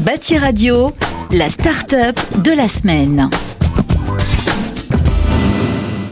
Bâti Radio, la start-up de la semaine.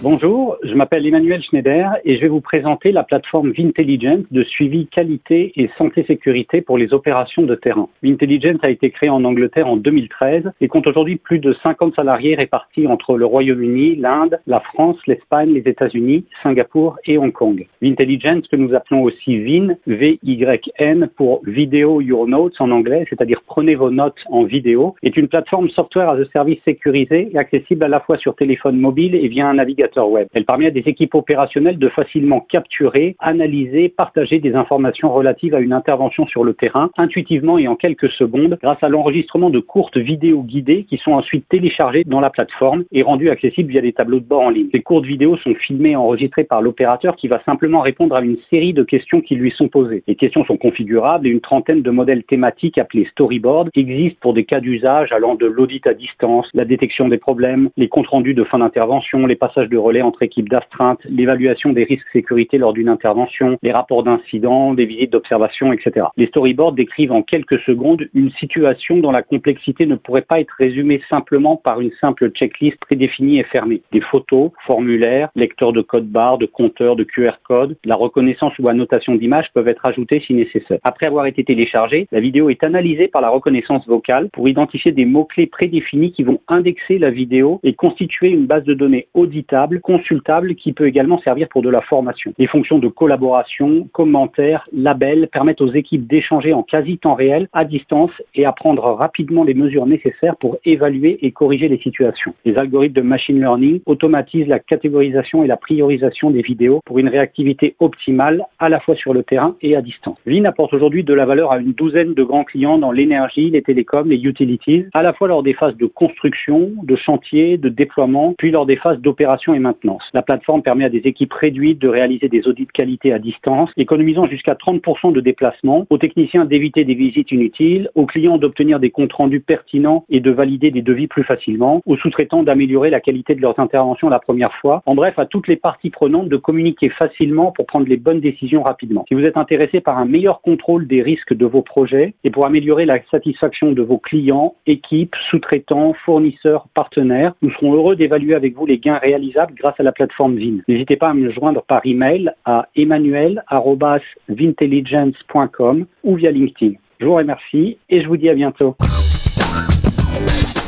Bonjour, je m'appelle Emmanuel Schneider et je vais vous présenter la plateforme Vintelligence de suivi qualité et santé-sécurité pour les opérations de terrain. Vintelligence a été créée en Angleterre en 2013 et compte aujourd'hui plus de 50 salariés répartis entre le Royaume-Uni, l'Inde, la France, l'Espagne, les États-Unis, Singapour et Hong Kong. Vintelligence, que nous appelons aussi VIN, V-Y-N pour Video Your Notes en anglais, c'est-à-dire prenez vos notes en vidéo, est une plateforme software as a service sécurisée et accessible à la fois sur téléphone mobile et via un navigateur Elle permet à des équipes opérationnelles de facilement capturer, analyser, partager des informations relatives à une intervention sur le terrain, intuitivement et en quelques secondes, grâce à l'enregistrement de courtes vidéos guidées qui sont ensuite téléchargées dans la plateforme et rendues accessibles via des tableaux de bord en ligne. Ces courtes vidéos sont filmées et enregistrées par l'opérateur qui va simplement répondre à une série de questions qui lui sont posées. Les questions sont configurables et une trentaine de modèles thématiques appelés storyboard existent pour des cas d'usage allant de l'audit à distance, la détection des problèmes, les comptes rendus de fin d'intervention, les passages de relais entre équipes d'astreinte, l'évaluation des risques sécurité lors d'une intervention, les rapports d'incidents, des visites d'observation, etc. Les storyboards décrivent en quelques secondes une situation dont la complexité ne pourrait pas être résumée simplement par une simple checklist prédéfinie et fermée. Des photos, formulaires, lecteurs de code barre, de compteurs, de QR code, la reconnaissance ou annotation d'images peuvent être ajoutées si nécessaire. Après avoir été téléchargée, la vidéo est analysée par la reconnaissance vocale pour identifier des mots-clés prédéfinis qui vont indexer la vidéo et constituer une base de données auditable consultable qui peut également servir pour de la formation. Les fonctions de collaboration, commentaires, labels permettent aux équipes d'échanger en quasi temps réel, à distance, et à prendre rapidement les mesures nécessaires pour évaluer et corriger les situations. Les algorithmes de machine learning automatisent la catégorisation et la priorisation des vidéos pour une réactivité optimale à la fois sur le terrain et à distance. Vin apporte aujourd'hui de la valeur à une douzaine de grands clients dans l'énergie, les télécoms, les utilities, à la fois lors des phases de construction, de chantier, de déploiement, puis lors des phases d'opération maintenance. La plateforme permet à des équipes réduites de réaliser des audits de qualité à distance, économisant jusqu'à 30% de déplacement, aux techniciens d'éviter des visites inutiles, aux clients d'obtenir des comptes rendus pertinents et de valider des devis plus facilement, aux sous-traitants d'améliorer la qualité de leurs interventions la première fois, en bref à toutes les parties prenantes de communiquer facilement pour prendre les bonnes décisions rapidement. Si vous êtes intéressé par un meilleur contrôle des risques de vos projets et pour améliorer la satisfaction de vos clients, équipes, sous-traitants, fournisseurs, partenaires, nous serons heureux d'évaluer avec vous les gains réalisables grâce à la plateforme VIN. N'hésitez pas à me joindre par email à emmanuel.vintelligence.com ou via LinkedIn. Je vous remercie et je vous dis à bientôt.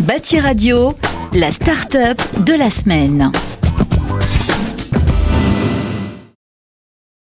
Bâti Radio, la start-up de la semaine.